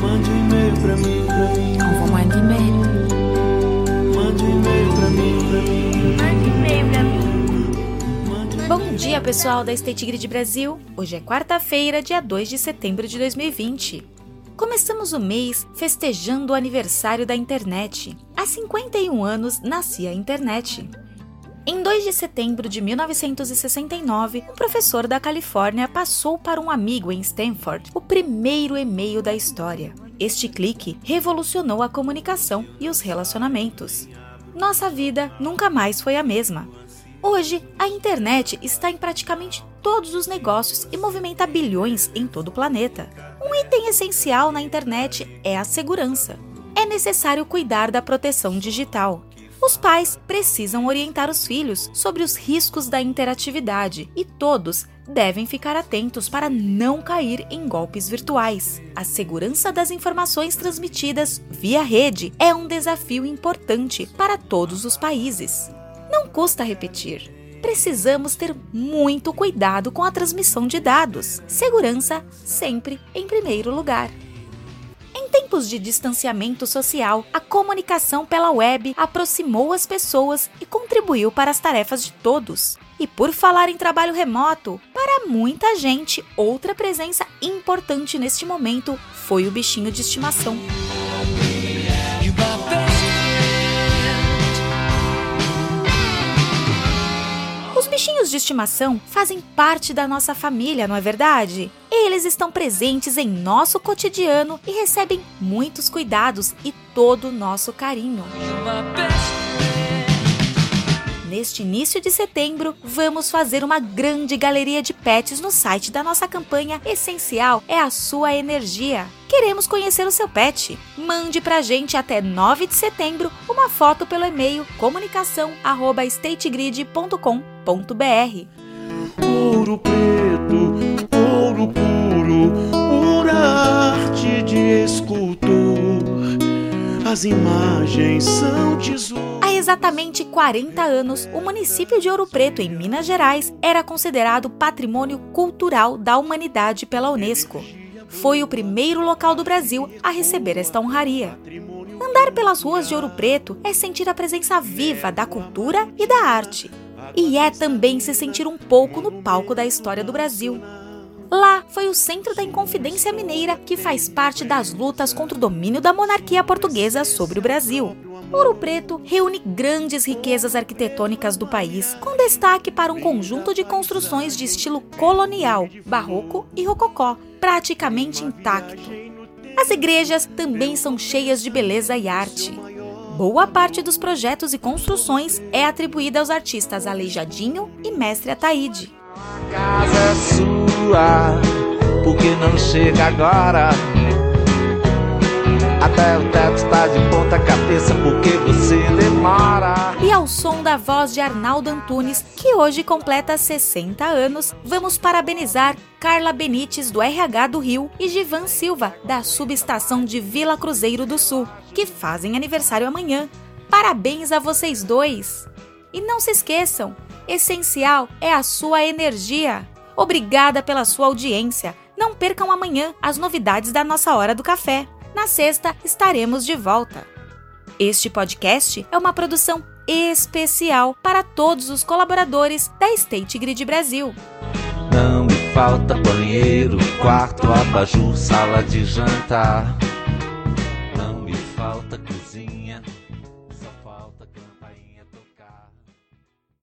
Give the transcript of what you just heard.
Mande um e-mail pra mim, pra mim. Envoie-moi un email. Mande um e-mail pra mim, pra mim. Mande e-mail pra mim. Bom dia, pessoal da State Grid Brasil. Hoje é quarta-feira, dia 2 de setembro de 2020. Começamos o mês festejando o aniversário da internet. Há 51 anos nascia a internet. Em 2 de setembro de 1969, um professor da Califórnia passou para um amigo em Stanford o primeiro e-mail da história. Este clique revolucionou a comunicação e os relacionamentos. Nossa vida nunca mais foi a mesma. Hoje, a internet está em praticamente todos os negócios e movimenta bilhões em todo o planeta. Um item essencial na internet é a segurança. É necessário cuidar da proteção digital. Os pais precisam orientar os filhos sobre os riscos da interatividade e todos devem ficar atentos para não cair em golpes virtuais. A segurança das informações transmitidas via rede é um desafio importante para todos os países. Não custa repetir. Precisamos ter muito cuidado com a transmissão de dados. Segurança sempre em primeiro lugar. Em tempos de distanciamento social, a comunicação pela web aproximou as pessoas e contribuiu para as tarefas de todos. E por falar em trabalho remoto, para muita gente, outra presença importante neste momento foi o bichinho de estimação. Estimação fazem parte da nossa família, não é verdade? Eles estão presentes em nosso cotidiano e recebem muitos cuidados e todo o nosso carinho. Neste início de setembro, vamos fazer uma grande galeria de pets no site da nossa campanha Essencial é a sua energia. Queremos conhecer o seu pet. Mande pra gente até 9 de setembro uma foto pelo e-mail comunicação@stategrid.com.br. Ouro preto, ouro puro, pura arte de escultor. As imagens são tesouros. Exatamente 40 anos, o município de Ouro Preto, em Minas Gerais, era considerado Patrimônio Cultural da Humanidade pela Unesco. Foi o primeiro local do Brasil a receber esta honraria. Andar pelas ruas de Ouro Preto é sentir a presença viva da cultura e da arte. E é também se sentir um pouco no palco da história do Brasil. Lá foi o centro da Inconfidência Mineira, que faz parte das lutas contra o domínio da monarquia portuguesa sobre o Brasil. Ouro Preto reúne grandes riquezas arquitetônicas do país, com destaque para um conjunto de construções de estilo colonial, barroco e rococó, praticamente intacto. As igrejas também são cheias de beleza e arte. Boa parte dos projetos e construções é atribuída aos artistas Aleijadinho e Mestre Ataíde. A casa é sua, porque não chega agora. Até o teto está de ponta cabeça, porque você demora. E ao som da voz de Arnaldo Antunes, que hoje completa 60 anos, vamos parabenizar Carla Benites, do RH do Rio, e Givan Silva, da subestação de Vila Cruzeiro do Sul, que fazem aniversário amanhã. Parabéns a vocês dois! E não se esqueçam, essencial é a sua energia. Obrigada pela sua audiência. Não percam amanhã as novidades da nossa hora do café. Na sexta estaremos de volta. Este podcast é uma produção especial para todos os colaboradores da State Grid Brasil. Não me falta banheiro, quarto, abajur, sala de jantar.